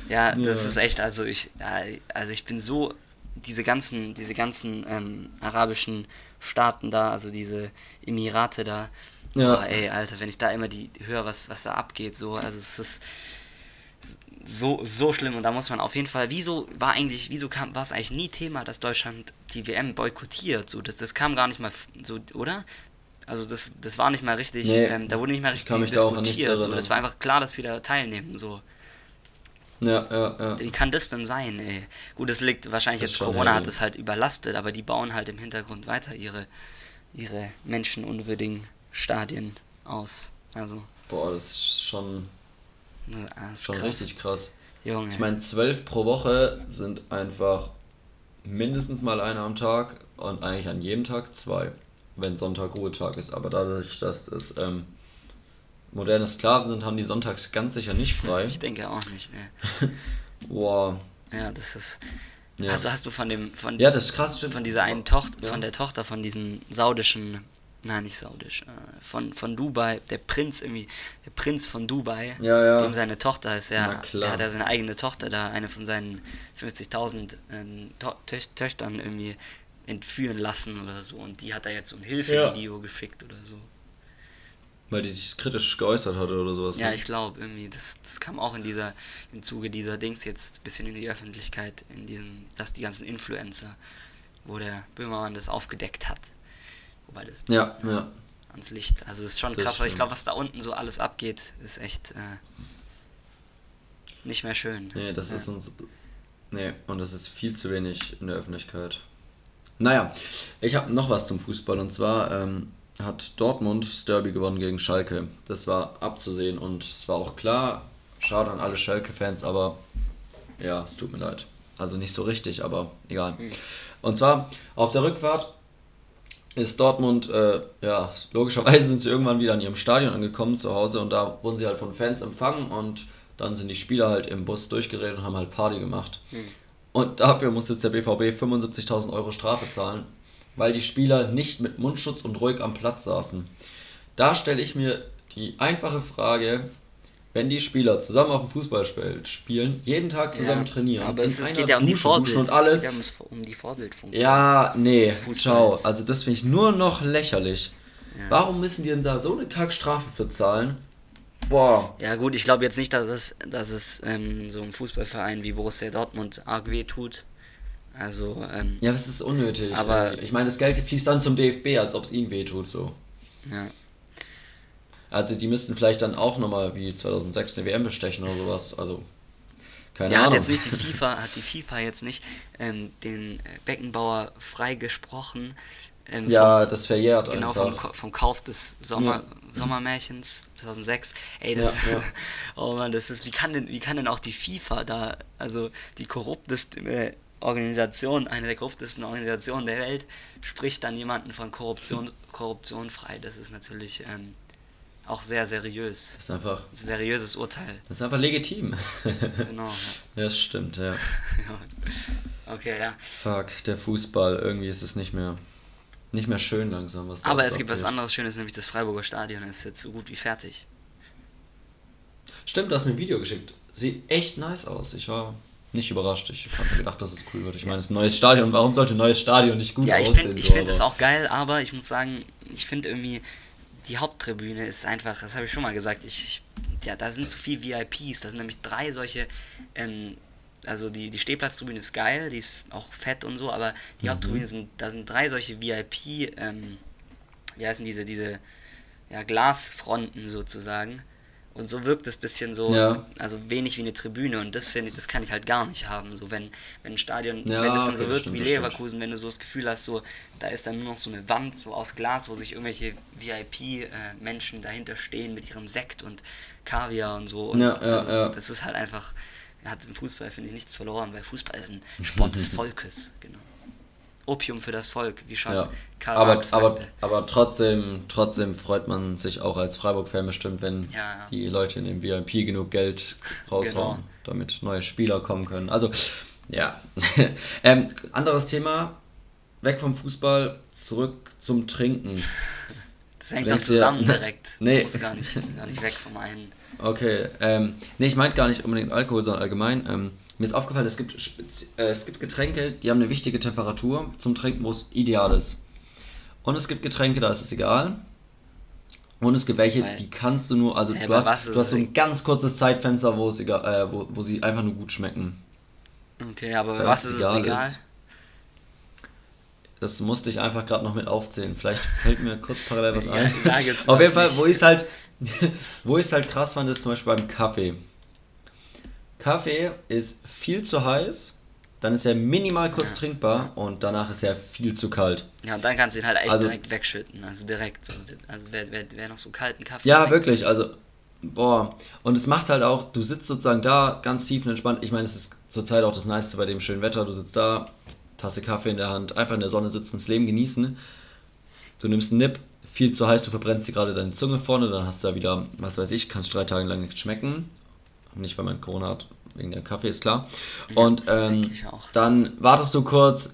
Ja, das Ja. ist echt, also ich, ja, also ich bin so, diese ganzen, diese ganzen ähm, arabischen Staaten da, also diese Emirate da, Ja. boah, ey, Alter, wenn ich da immer die höre, was, was da abgeht, so, also es ist so, so schlimm und da muss man auf jeden Fall, wieso war eigentlich, wieso kam, war es eigentlich nie Thema, dass Deutschland die WM boykottiert, so, das, das kam gar nicht mal so, oder? Also das, das war nicht mal richtig, Nee, ähm, da wurde nicht mal ich richtig diskutiert, so, das war einfach klar, dass wir da teilnehmen, so. Ja, ja, ja. Wie kann das denn sein, ey? Gut, es liegt wahrscheinlich Das jetzt, Corona hat es halt überlastet, aber die bauen halt im Hintergrund weiter ihre, ihre menschenunwürdigen Stadien aus. Also, Boah, das ist schon, das ist schon krass. richtig krass. Junge. Ich meine, zwölf pro Woche sind einfach mindestens mal einer am Tag und eigentlich an jedem Tag zwei, wenn Sonntag Ruhetag ist. Aber dadurch, dass es ähm, moderne Sklaven sind, haben die sonntags ganz sicher nicht frei. ich denke auch nicht, ne. Boah. Ja, das ist. Ja. Hast, du, hast du von dem, von, Ja, das ist krass, stimmt. von dieser einen Tochter, Ja. von der Tochter von diesem saudischen, nein, nicht saudisch, äh, von, von Dubai, der Prinz irgendwie, der Prinz von Dubai, Ja, ja. dem seine Tochter ist, Na ja, klar. der hat ja seine eigene Tochter da, eine von seinen 50.000 ähm, to Töch Töchtern irgendwie entführen lassen oder so und die hat er jetzt so ein Hilfevideo geschickt oder so. Weil die sich kritisch geäußert hatte oder sowas. Ja, ne? ich glaube irgendwie, das, das kam auch in dieser, im Zuge dieser Dings jetzt ein bisschen in die Öffentlichkeit, in diesem, dass die ganzen Influencer, wo der Böhmermann das aufgedeckt hat. Wobei das Ja, ja. ans Licht. Also es ist schon Das krass, weil ich glaube, was da unten so alles abgeht, ist echt äh, nicht mehr schön. Nee, das Ja. ist uns. Nee, und das ist viel zu wenig in der Öffentlichkeit. Naja, ich habe noch was zum Fußball und zwar ähm, hat Dortmund das Derby gewonnen gegen Schalke. Das war abzusehen und es war auch klar, schade an alle Schalke-Fans, aber ja, es tut mir leid. Also nicht so richtig, aber egal. Und zwar auf der Rückfahrt ist Dortmund, äh, ja, logischerweise sind sie irgendwann wieder an ihrem Stadion angekommen zu Hause und da wurden sie halt von Fans empfangen und dann sind die Spieler halt im Bus durchgeredet und haben halt Party gemacht. Und dafür muss jetzt der BVB 75.000 Euro Strafe zahlen, weil die Spieler nicht mit Mundschutz und ruhig am Platz saßen. Da stelle ich mir die einfache Frage, wenn die Spieler zusammen auf dem Fußballfeld spielen, jeden Tag zusammen Ja, trainieren, Aber es, es geht ja um die Vorbild. duschen und alles, Es geht ja um die Vorbildfunktion. ja, nee, ciao. Also das finde ich nur noch lächerlich. Ja. Warum müssen die denn da so eine Kackstrafe für zahlen? Boah. Ja gut, ich glaube jetzt nicht, dass es, dass es ähm, so einem Fußballverein wie Borussia Dortmund arg weh tut. Also, ähm, Ja, aber es ist unnötig. Aber- ey. ich meine, das Geld fließt dann zum DFB, als ob es ihnen wehtut, so. ja. Also die müssten vielleicht dann auch nochmal wie 2006 eine WM bestechen oder sowas. Also keine ja, Ahnung. hat jetzt nicht die FIFA, hat die FIFA jetzt nicht ähm, den äh, Beckenbauer freigesprochen. Ähm, ja, vom, das verjährt genau einfach. vom, vom Kauf des Sommer, Sommermärchens 2006. Ey, das, Ja, ja. oh Mann, das ist, wie kann denn, wie kann denn auch die FIFA da, also die korrupteste äh, Organisation, eine der korruptesten Organisationen der Welt, spricht dann jemanden von Korruption, Korruption frei. Das ist natürlich ähm, auch sehr seriös. Das ist einfach, Ein seriöses Urteil. das ist einfach legitim. Genau. Ja. das stimmt, ja. Ja. Okay, ja. Fuck, der Fußball, irgendwie ist es nicht mehr, nicht mehr schön langsam. Was Aber es gibt was anderes Schönes, nämlich das Freiburger Stadion ist jetzt so gut wie fertig. Stimmt, du hast mir ein Video geschickt. Sieht echt nice aus. Ich war nicht überrascht. Ich hab mir gedacht, dass es cool wird. Ich meine, es ist ein neues Stadion. Warum sollte ein neues Stadion nicht gut Ja, ich aussehen? finde ich so, find es auch geil, aber ich muss sagen, ich finde irgendwie, die Haupttribüne ist einfach, das habe ich schon mal gesagt, ich, ich, ja, da sind zu viel VIPs, da sind nämlich drei solche, ähm, also die, die Stehplatztribüne ist geil, die ist auch fett und so, aber die Mhm. Haupttribüne sind, da sind drei solche VIP, ähm, wie heißen diese, diese, ja, Glasfronten sozusagen. Und so wirkt es ein bisschen so, Ja. also wenig wie eine Tribüne und das finde ich, das kann ich halt gar nicht haben. So wenn, wenn ein Stadion, Ja, wenn das dann okay, so stimmt, wie. Leverkusen, wenn du so das Gefühl hast, so, da ist dann nur noch so eine Wand so aus Glas, wo sich irgendwelche VIP-Menschen dahinter stehen mit ihrem Sekt und Kaviar und so. Und Ja, ja, also, ja. das ist halt einfach, hat im Fußball, finde ich, nichts verloren, weil Fußball ist ein Sport des Volkes, genau. Opium für das Volk, wie schon Ja. Karl Aber, Marx aber, sagte. aber trotzdem, trotzdem freut man sich auch als Freiburg-Fan bestimmt, wenn Ja, ja. die Leute in dem VIP genug Geld raushauen, Genau. damit neue Spieler kommen können. Also, ja. ähm, anderes Thema, weg vom Fußball, zurück zum Trinken. Das hängt doch zusammen direkt. Nee. Du musst gar nicht, gar nicht weg vom einen. Okay, ähm, nee, ich meinte gar nicht unbedingt Alkohol, sondern allgemein. Ähm, mir ist aufgefallen, es gibt, äh, es gibt Getränke, die haben eine wichtige Temperatur zum Trinken, wo es ideal ist. Und es gibt Getränke, da ist es egal. Und es gibt welche, Bei- die kannst du nur, also Hä, du bei hast, du hast so ein ganz kurzes Zeitfenster, wo es egal, äh, wo, wo sie einfach nur gut schmecken. Okay, aber Weil was ist es egal ist. Das musste ich einfach gerade noch mit aufzählen. Vielleicht fällt mir kurz parallel was Ja, ein. gibt's Auf jeden Fall, wo ich es halt, wo ich es halt krass fand, ist zum Beispiel beim Kaffee. Kaffee ist viel zu heiß, dann ist er minimal kurz Ja. trinkbar und danach ist er viel zu kalt. Ja, und dann kannst du ihn halt echt Also- direkt wegschütten. Also direkt. So. Also wer, wer, wer noch so kalten Kaffee Ja, trinkt, wirklich, also, boah. Und es macht halt auch, du sitzt sozusagen da, ganz tief und entspannt. Ich meine, es ist zurzeit auch das Nice bei dem schönen Wetter. Du sitzt da, Tasse Kaffee in der Hand, einfach in der Sonne sitzen, das Leben genießen. Du nimmst einen Nipp, viel zu heiß, du verbrennst dir gerade deine Zunge vorne, dann hast du da wieder, was weiß ich, kannst drei Tage lang nicht schmecken. Nicht, weil man Corona hat, wegen der Kaffee, ist klar. Und ähm, dann wartest du kurz,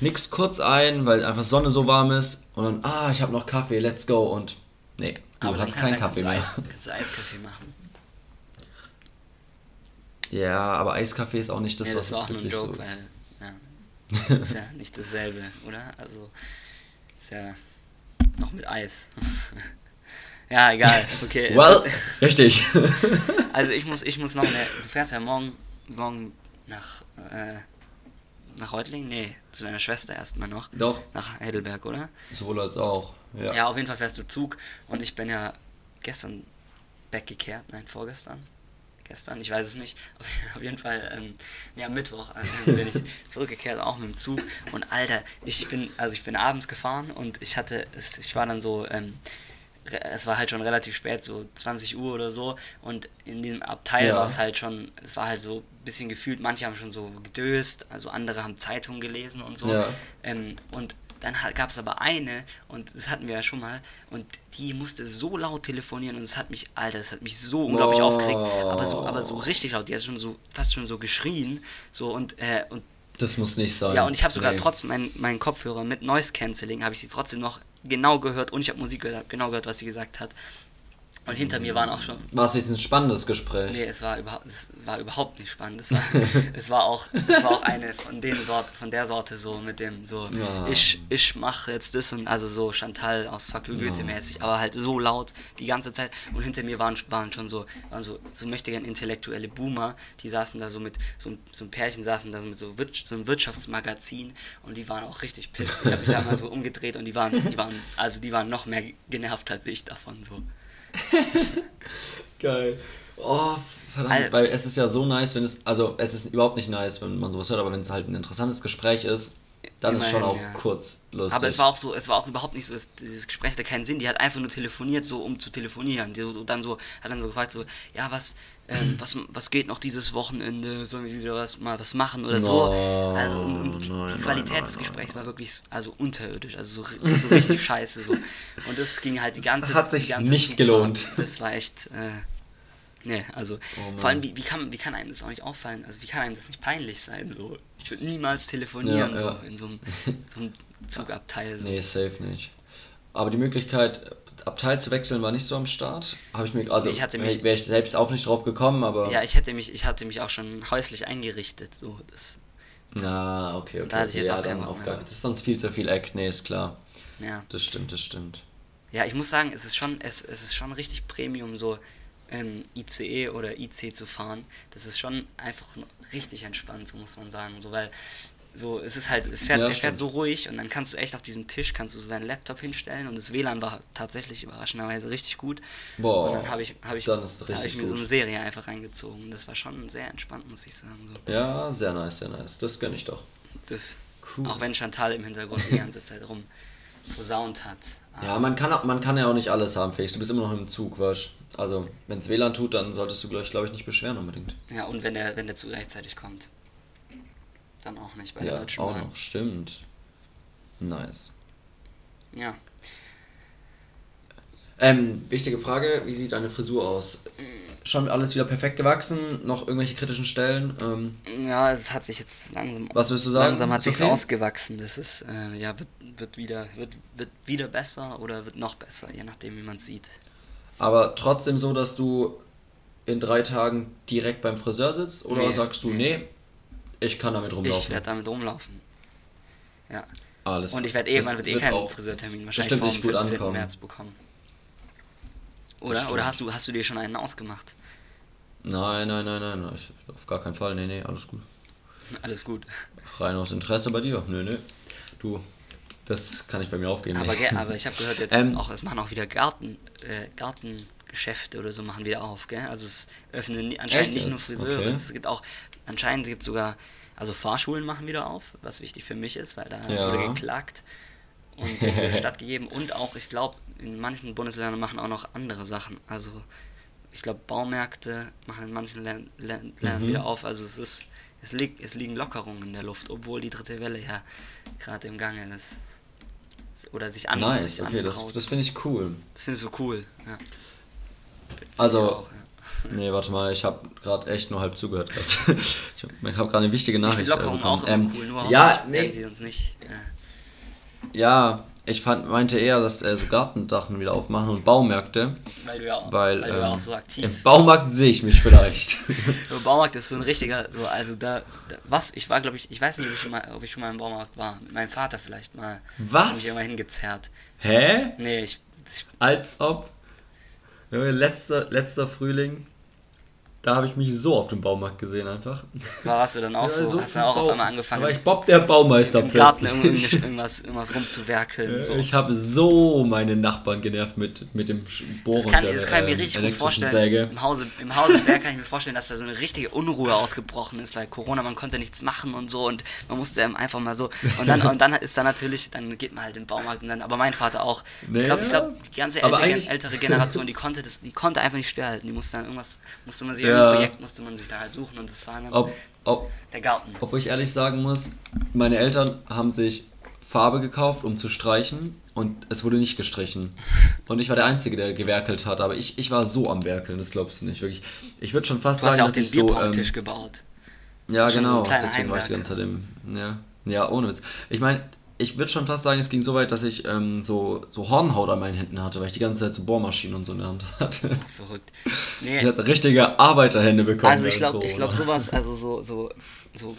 nix kurz ein, weil einfach Sonne so warm ist und dann, ah, ich habe noch Kaffee, let's go und nee, du Aber hast kann, keinen kannst, Kaffee du mehr. Eis, kannst du Eiskaffee machen. Ja, aber Eiskaffee ist auch nicht das, ja, das was war auch nur ein Joke, so ist. weil ja, das ist ja nicht dasselbe, oder? Also ist ja noch mit Eis. ja, egal. Okay. Well, richtig. Also ich muss, ich muss noch eine. Du fährst ja morgen, morgen nach, äh, nach Reutlingen? Nee, zu deiner Schwester erstmal noch. Doch, Nach Heidelberg, oder? sowohl als auch. Ja. Ja. auf jeden Fall fährst du Zug und ich bin ja gestern weggekehrt, nein, vorgestern. Gestern, ich weiß es nicht. Auf, jeden Fall, ähm, am Mittwoch äh, bin ich zurückgekehrt, auch mit dem Zug. Und Alter, ich bin, also ich bin abends gefahren und ich hatte, ich war dann so, ähm, es war halt schon relativ spät, so 20 Uhr oder so. Und in diesem Abteil Ja. war es halt schon, es war halt so ein bisschen gefühlt, manche haben schon so gedöst, also andere haben Zeitungen gelesen und so. Ja. Ähm, und dann gab es aber eine, und das hatten wir ja schon mal, und die musste so laut telefonieren und es hat mich, Alter, das hat mich so unglaublich Oh. aufgeregt, aber so, aber so richtig laut, die hat schon so, fast schon so geschrien, so und, äh, und Das muss nicht sein. ja, und ich habe sogar Nee. trotz meinen meinen Kopfhörer mit Noise Cancelling, habe ich sie trotzdem noch genau gehört und ich habe Musik gehört, hab genau gehört, was sie gesagt hat. Und hinter mir waren auch schon, War es jetzt ein spannendes Gespräch? Nee, es war überhaupt, es war überhaupt nicht spannend. Es war, es war auch, es war auch eine von den Sorte, von der Sorte so mit dem so, Ja. ich, ich mache jetzt das und also so Chantal aus Fuck you Goethe mäßig, aber halt so laut die ganze Zeit. Und hinter mir waren, waren schon so, waren so, so mächtige intellektuelle Boomer, die saßen da so mit, so, ein- so ein Pärchen saßen da so mit so, so einem Wirtschaftsmagazin und die waren auch richtig pisst. Ich habe mich da mal so umgedreht und die waren, die waren, also die waren noch mehr genervt als ich davon so. Geil. Oh, verdammt. Al- weil es ist ja so nice, wenn es, also es ist überhaupt nicht nice, wenn man sowas hört, aber wenn es halt ein interessantes Gespräch ist, dann ist schon Immerhin, auch ja. kurz lustig. Aber es war auch so, es war auch überhaupt nicht so, es, dieses Gespräch hatte keinen Sinn. Die hat einfach nur telefoniert, so um zu telefonieren. Die so, dann so, hat dann so gefragt, so, ja, was, ähm, was, was geht noch dieses Wochenende? Sollen wir wieder was mal was machen oder so? No, also und, und die, nein, die Qualität nein, des nein, Gesprächs war wirklich also unterirdisch, also so, so richtig scheiße so. Und das ging halt die ganze hat sich ganze nicht Zugfahrt. gelohnt. Das war echt. Äh, Nee, also Oh vor allem, wie, wie, kann, wie kann einem das auch nicht auffallen? Also wie kann einem das nicht peinlich sein? So, ich würde niemals telefonieren Ja, so ja. in so einem, so einem Zugabteil. So. Nee, safe nicht. Aber die Möglichkeit, Abteil zu wechseln, war nicht so am Start. Habe ich mir, also mich- wäre ich selbst auch nicht drauf gekommen, aber. Ja, ich hätte mich, ich hatte mich auch schon häuslich eingerichtet. So, das, Na, okay, okay. Da hatte ich jetzt ja, auch keinen Bock mehr. Das ist sonst viel zu viel Act, nee, ist klar. ja. Das stimmt, das stimmt. ja, ich muss sagen, es ist schon, es, es ist schon richtig Premium, so ähm, ICE oder IC zu fahren. Das ist schon einfach richtig entspannt, so muss man sagen. So, weil so, es ist halt, es fährt, Ja, der fährt so ruhig und dann kannst du echt auf diesen Tisch, kannst du so deinen Laptop hinstellen und das WLAN war tatsächlich überraschenderweise richtig gut. Boah, und dann habe ich, habe ich, dann ist da habe ich mir so eine Serie einfach reingezogen. Das war schon sehr entspannt, muss ich sagen. So. Ja, sehr nice, sehr nice. Das gönn ich doch. Das, Cool. Auch wenn Chantal im Hintergrund die ganze Zeit rum posaunt hat. Ja, man kann, auch- man kann ja auch nicht alles haben, Felix. Du bist immer noch im Zug, weißt Also, wenn es WLAN tut, dann solltest du, glaube ich, glaub ich, nicht beschweren unbedingt. Ja, und wenn der, wenn der Zug rechtzeitig kommt. Dann auch nicht bei der Ja, Deutschen auch Bahn. noch, stimmt. Nice. Ja. Ähm, wichtige Frage, wie sieht deine Frisur aus? Schon alles wieder perfekt gewachsen? Noch irgendwelche kritischen Stellen? Ähm, Ja, es hat sich jetzt langsam. Was würdest du sagen? Langsam hat okay? ausgewachsen. Das ist, äh, ja, wird, wird wieder, wird, wird wieder besser oder wird noch besser, je nachdem wie man es sieht. Aber trotzdem so, dass du in drei Tagen direkt beim Friseur sitzt? Oder Nee, sagst du, nee. nee, ich kann damit Ich rumlaufen? werde damit rumlaufen. Ja. Alles. Und ich werde eh, man wird eh wird keinen Friseurtermin wahrscheinlich vor dem gut 15. ankommen. März bekommen. Oder? Oder hast du, hast du dir schon einen ausgemacht? Nein, nein, nein, nein, ich, auf gar keinen Fall. Nee, nee, alles gut. Alles gut. Rein aus Interesse bei dir. Nö, nö. Du, das kann ich bei mir aufgeben. Aber, gell, aber ich habe gehört, jetzt Ähm, auch, es machen auch wieder Garten, äh, Gartengeschäfte oder so machen wieder auf, gell? Also es öffnen anscheinend Echt nicht nur? Friseure, Okay. es gibt auch, anscheinend gibt sogar, also Fahrschulen machen wieder auf, was wichtig für mich ist, weil da Ja. wurde geklagt und der stattgegeben und auch, ich glaube, in manchen Bundesländern machen auch noch andere Sachen, also ich glaube, Baumärkte machen in manchen Län Län Ländern Mhm. wieder auf, also es ist, es, liegt, es liegen Lockerungen in der Luft, obwohl die dritte Welle ja gerade im Gange ist. Oder sich an Nice, sich okay, das, anbraut. das finde ich cool. Das findest du cool. Ja. Find Also- ich auch, ja. Nee, warte mal, ich habe gerade echt nur halb zugehört gehabt. Ich habe hab gerade eine wichtige Ich Nachricht. finde Lockerungen äh, auch immer cool, nur ja, nee, sie uns nicht. Äh, ja, ich fand, meinte eher, dass äh, so Gartendachen wieder aufmachen und Baumärkte. weil du ja, auch, Weil, weil ähm, auch so Im aktiv Baumarkt sehe ich mich vielleicht. Der Baumarkt ist so ein richtiger, so, also da, da was, ich war, glaube ich, ich weiß nicht, ob ich, schon mal, ob ich schon mal im Baumarkt war. Mit meinem Vater vielleicht mal. Was? Hat mich immer hingezerrt. Hä? Nee, ich, ich Als ob. Letzter, letzter Frühling. Da habe ich mich so auf dem Baumarkt gesehen einfach. warst du dann auch Ja, so, hast du auch auf Bau- einmal Da angefangen, war ich Bob der Baumeister im Garten plötzlich. irgendwas, irgendwas, irgendwas rumzuwerkeln. So. Ich habe so meine Nachbarn genervt mit, mit dem Bohren Das kann, der, das kann ich mir ähm, richtig gut vorstellen. Säge. Im Hause, Im Hause Berg kann ich mir vorstellen, dass da so eine richtige Unruhe ausgebrochen ist, weil Corona, man konnte nichts machen und so und man musste einfach mal so. Und dann, und dann ist da natürlich, dann geht man halt in den Baumarkt und dann, aber mein Vater auch. Ich glaube, ich glaube, die ganze ältere, ältere Generation, die konnte das, die konnte einfach nicht stillhalten. Die musste dann irgendwas, musste man sich Ja. Projekt, musste man sich da halt suchen und das war dann Ob, ob, der Garten. obwohl ich ehrlich sagen muss, meine Eltern haben sich Farbe gekauft, um zu streichen und es wurde nicht gestrichen. Und ich war der Einzige, der gewerkelt hat, aber ich, ich war so am Werkeln, das glaubst du nicht, wirklich. Ich würde schon fast Du hast ja sagen, auch dass den ich so... Ähm, gebaut. ja, schon so genau, kleiner deswegen war ich die ganze Zeit im... Ja, ja ohne Witz. Ich meine, ich würde schon fast sagen, es ging so weit, dass ich ähm, so, so Hornhaut an meinen Händen hatte, weil ich die ganze Zeit so Bohrmaschinen und so in der Hand hatte. Verrückt. Nee, Ich hatte richtige Arbeiterhände bekommen. Also ich glaube, ich glaube sowas, also so, so, so,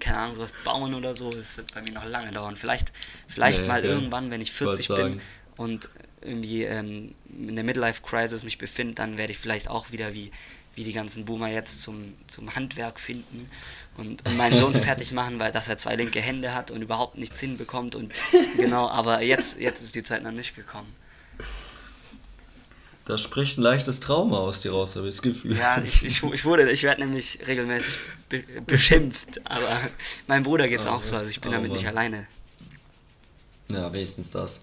keine Ahnung, sowas bauen oder so, das wird bei mir noch lange dauern. Vielleicht, vielleicht Nee, mal ja. irgendwann, wenn ich 40 Wollte bin sagen. und irgendwie ähm, in der Midlife-Crisis mich befinde, dann werde ich vielleicht auch wieder wie, wie die ganzen Boomer jetzt zum, zum Handwerk finden und, und meinen Sohn fertig machen, weil dass er zwei linke Hände hat und überhaupt nichts hinbekommt und genau, aber jetzt, jetzt ist die Zeit noch nicht gekommen. da spricht ein leichtes Trauma aus dir raus, habe ich das Gefühl. Ja, ich, ich, ich wurde, ich werde nämlich regelmäßig be beschimpft, aber meinem Bruder geht es auch so, also ich bin oh, damit nicht alleine. Ja, wenigstens das.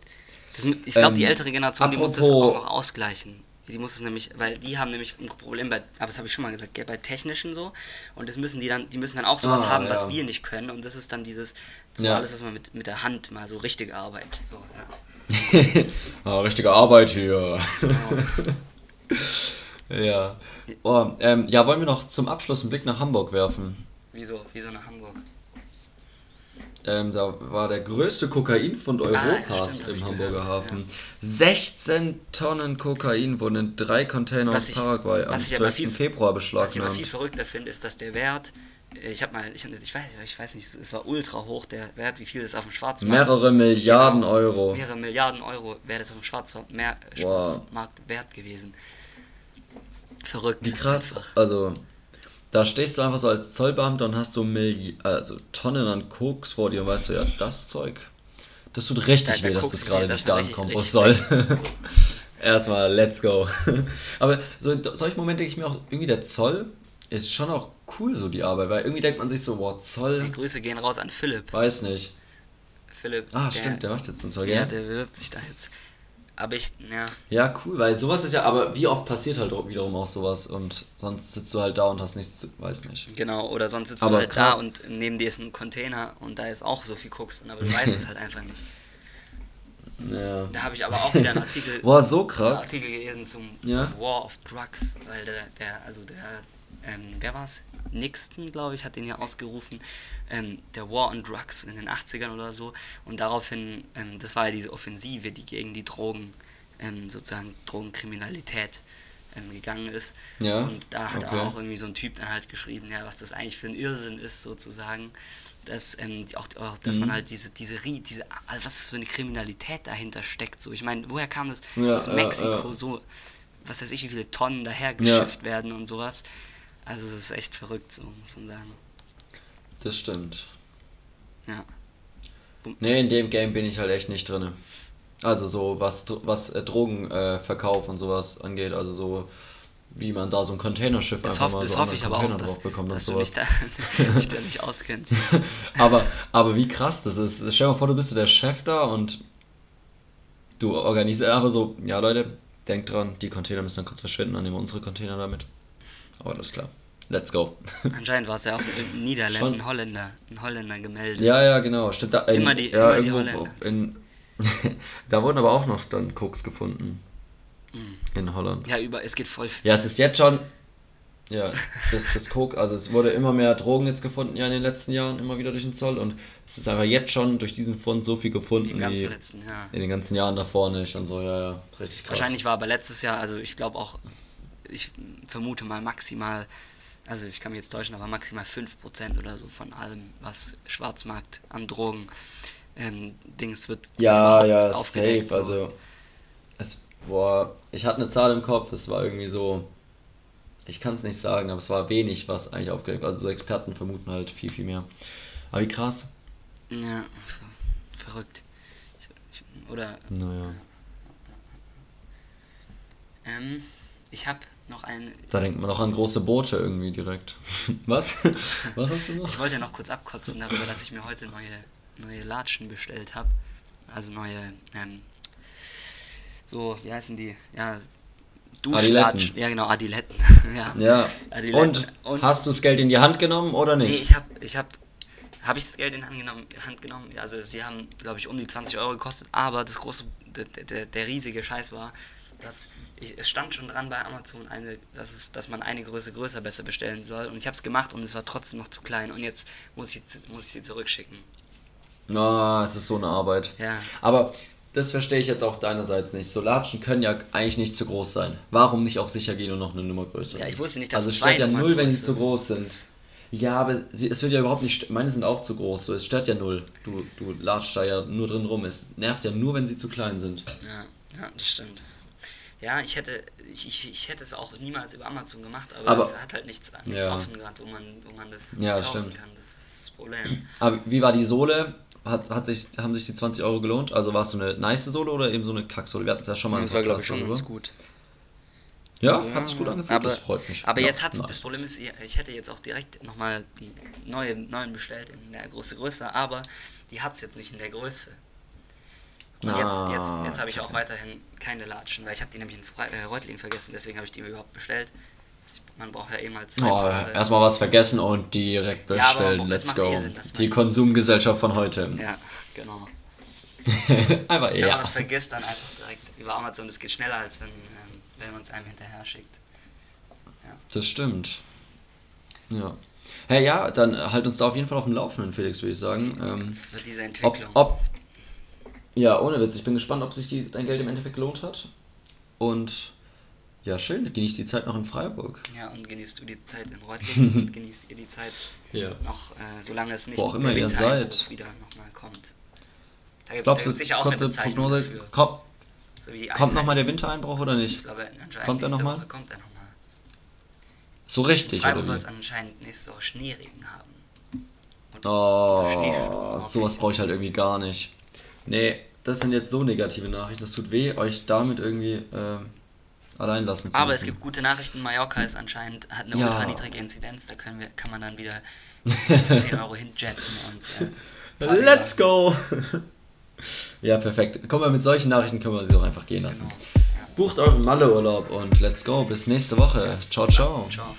Das, ich glaube, die Ähm, ältere Generation, die muss das auch noch ausgleichen. Die muss es nämlich, weil die haben nämlich ein Problem bei, aber das habe ich schon mal gesagt, bei technischen so. Und das müssen die dann, die müssen dann auch sowas Ah, haben, was ja. wir nicht können. Und das ist dann dieses, so Ja. alles, was man mit, mit der Hand mal so richtige Arbeit. So, ja. ah, richtige Arbeit hier. Genau. ja. Oh, ähm, ja, wollen wir noch zum Abschluss einen Blick nach Hamburg werfen? Wieso, wieso nach Hamburg? Ähm, da war der größte Kokainfund Ah, ja, Europas hab im Hamburger gehört, Hafen. 16 Tonnen Kokain wurden in drei Container Was aus Paraguay am ich aber 12. viel- Februar Was ich aber viel beschlagnahmt. verrückter finde, ist, dass der Wert, äh, ich habe mal, ich, ich, weiß, ich weiß nicht, es war ultra hoch, der Wert, wie viel das auf dem Schwarzmarkt Mehrere Milliarden Genau. Euro. Mehrere Milliarden Euro wäre das auf dem Schwarzmarkt, mehr, Wow. Schwarzmarkt wert gewesen. Verrückt. Wie krass. Einfach. Also, da stehst du einfach so als Zollbeamter und hast so Milli also Tonnen an Koks vor dir und weißt du, ja, das Zeug, das tut richtig Da- weh, dass das gerade nicht da ankommt, richtig soll. Erstmal, let's go. Aber so in solchen Momenten denke ich mir auch, irgendwie der Zoll ist schon auch cool, so die Arbeit, weil irgendwie denkt man sich so, wow, Die Zoll, Grüße gehen raus an Philipp. weiß nicht. Philipp. Ah, stimmt, der macht jetzt zum Zoll, Ja, ja. der bewirbt sich da jetzt. Aber ich, ja, Ja, cool, weil sowas ist ja, aber wie oft passiert halt wiederum auch sowas und sonst sitzt du halt da und hast nichts zu, weiß nicht. genau. Oder sonst sitzt Aber du halt da krass. und neben dir ist ein Container und da ist auch so viel Koks drin, aber du weißt es halt einfach nicht. Ja. Da habe ich aber auch wieder einen Artikel, Boah, so einen krass. Artikel gelesen zum, Ja. zum War of Drugs, weil der, der also der, ähm, wer war's? Nixon, glaube ich, hat den ja ausgerufen, ähm, der War on Drugs in den 80ern oder so. Und daraufhin, ähm, das war ja diese Offensive, die gegen die Drogen, ähm, sozusagen Drogenkriminalität ähm, gegangen ist. Ja, Und da hat okay. auch irgendwie so ein Typ dann halt geschrieben, ja, was das eigentlich für ein Irrsinn ist, sozusagen. Dass, ähm, auch, auch, dass Mhm. man halt diese, diese, diese, ah, was für eine Kriminalität dahinter steckt. So, ich meine, woher kam das Ja, aus ja, Mexiko ja. so, was weiß ich, wie viele Tonnen daher geschifft werden und sowas. Also es ist echt verrückt, so muss man sagen. Das stimmt. Ja. Nee, in dem Game bin ich halt echt nicht drin. Also so was was äh, Drogenverkauf äh, Verkauf und sowas angeht, also so wie man da so ein Containerschiff Das, einfach hoff, mal das so hoffe ich aber auch, dass, dass du dich da, dich da nicht auskennst. aber, aber wie krass das ist. Stell dir mal vor, du bist so der Chef da und du organisierst einfach so, ja Leute, denkt dran, die Container müssen dann kurz verschwinden, dann nehmen wir unsere Container damit. Aber alles klar. Let's go. Anscheinend war es ja auch in Niederlanden, Schon. ein Holländer, ein Holländer gemeldet. ja, ja, genau. Stimmt da. in- Immer die- ja, immer die Holländer. in, Da wurden aber auch noch dann Koks gefunden. In Holland. Ja, über, es geht voll. Ja, es ist jetzt schon. Ja, das, das Coke, also es wurde immer mehr Drogen jetzt gefunden, ja, in den letzten Jahren, immer wieder durch den Zoll. Und es ist einfach jetzt schon durch diesen Fund so viel gefunden Im wie ganzen letzten Jahr. in den ganzen Jahren davor nicht. Und so, ja, ja, richtig krass. Wahrscheinlich war aber letztes Jahr, also ich glaube auch, ich vermute mal maximal, also ich kann mich jetzt täuschen, aber maximal 5% oder so von allem, was Schwarzmarkt an Drogen ähm, Dings wird Ja, ja, safe. aufgedeckt. so. Also, es, boah, ich hatte eine Zahl im Kopf, es war irgendwie so, ich kann es nicht sagen, aber es war wenig, was eigentlich aufgedeckt Also, so Experten vermuten halt viel, viel mehr. Aber wie krass. Ja, ver verrückt. Ich, ich, oder, Naja. ähm, ich habe noch eine, Da denkt man auch an große Boote irgendwie direkt. Was? Was hast du noch? ich wollte noch kurz abkotzen darüber, dass ich mir heute neue, neue Latschen bestellt habe. Also neue, ähm, so, wie heißen die? Ja, Duschlatschen. Ja, genau, Adiletten. ja. Ja. Adiletten. Und, hast du das Geld in die Hand genommen oder Nee, nicht? ich habe, ich habe, habe ich das Geld in Hand genommen? Hand genommen? Ja, also sie haben, glaube ich, um die 20 Euro gekostet. Aber das große, der, der, der riesige Scheiß war, dass ich, es stand schon dran bei Amazon, eine, dass, es, dass man eine Größe größer besser bestellen soll. Und ich habe es gemacht und es war trotzdem noch zu klein. Und jetzt muss ich, muss ich sie zurückschicken. Ah, es ist so eine Arbeit. Ja. Aber das verstehe ich jetzt auch deinerseits nicht. So Latschen können ja eigentlich nicht zu groß sein. Warum nicht auf sicher gehen und noch eine Nummer größer? Ja, ich wusste nicht, dass also es stört ja null, wenn sie zu groß sind. Ja, aber sie, es wird ja überhaupt nicht. Meine sind auch zu groß. So, es stört ja null. Du, du latscht da ja nur drin rum. Es nervt ja nur, wenn sie zu klein sind. Ja, ja, das stimmt. Ja, ich hätte, ich, ich, hätte es auch niemals über Amazon gemacht, aber, Aber- es hat halt nichts, nichts Ja. offen gerade, wo man, wo man das Ja, kaufen stimmt. kann. Das ist das Problem. Aber wie war die Sohle? Hat, hat sich, haben sich die 20 Euro gelohnt? Also war es so eine nice Sohle oder eben so eine Kacksohle? Wir hatten es ja schon mal. im das war, glaube ich, schon ganz gut. Ja, Also, hat sich gut angefühlt, aber, das freut mich. Aber Ja, jetzt hat nice. das Problem ist, ich hätte jetzt auch direkt nochmal die neue, neuen bestellt in der Größe größer, aber die hat es jetzt nicht in der Größe. Und jetzt, Ah, jetzt, jetzt habe ich auch weiterhin keine Latschen, weil ich habe die nämlich in Fre äh, Reutlingen vergessen, deswegen habe ich die mir überhaupt bestellt. Ich, man braucht ja eh mal zwei Oh, erstmal was vergessen und direkt Ja, bestellen. es Let's macht go. eh Sinn, Die Konsumgesellschaft von heute. Ja, genau. Einfach Wenn eher. man das vergisst, dann einfach direkt über Amazon. Das geht schneller, als wenn, ähm, wenn man es einem hinterher schickt. Das stimmt. Ja. Hey, ja, dann halt uns da auf jeden Fall auf dem Laufenden, Felix, würde ich sagen. Ähm, Für diese ob, Entwicklung. ob, ja, ohne Witz, ich bin gespannt, ob sich die, dein Geld im Endeffekt gelohnt hat. Und ja, schön, genieß die Zeit noch in Freiburg. Ja, und genießt du die Zeit in Reutlingen und genießt ihr die Zeit Ja. noch, äh, solange es nicht Wo auch immer ihr seid. wieder nochmal kommt. Da gibt Glaubst du, es sicher auch eine Bezeichnung Prognose, dafür. kommt, So kommt nochmal der Wintereinbruch oder nicht? Ich glaube, anscheinend Kommt er noch mal? Kommt er nochmal. So richtig, Freiburg soll es anscheinend nächste Woche Schneeregen haben. Und Oh, so sowas brauche ich halt irgendwie gar nicht. Nee, das sind jetzt so negative Nachrichten. Das tut weh, euch damit irgendwie ähm, allein lassen zu Aber es müssen. gibt gute Nachrichten. Mallorca ist anscheinend, hat eine Ja. ultra niedrige Inzidenz. Da können wir, kann man dann wieder für 10 Euro hinjetten und äh, Let's go! ja, perfekt. Kommen wir mit solchen Nachrichten können wir sie auch einfach gehen lassen. Genau. Ja. Bucht euren Malle-Urlaub und let's go. Bis nächste Woche. Ciao, ciao. Ciao.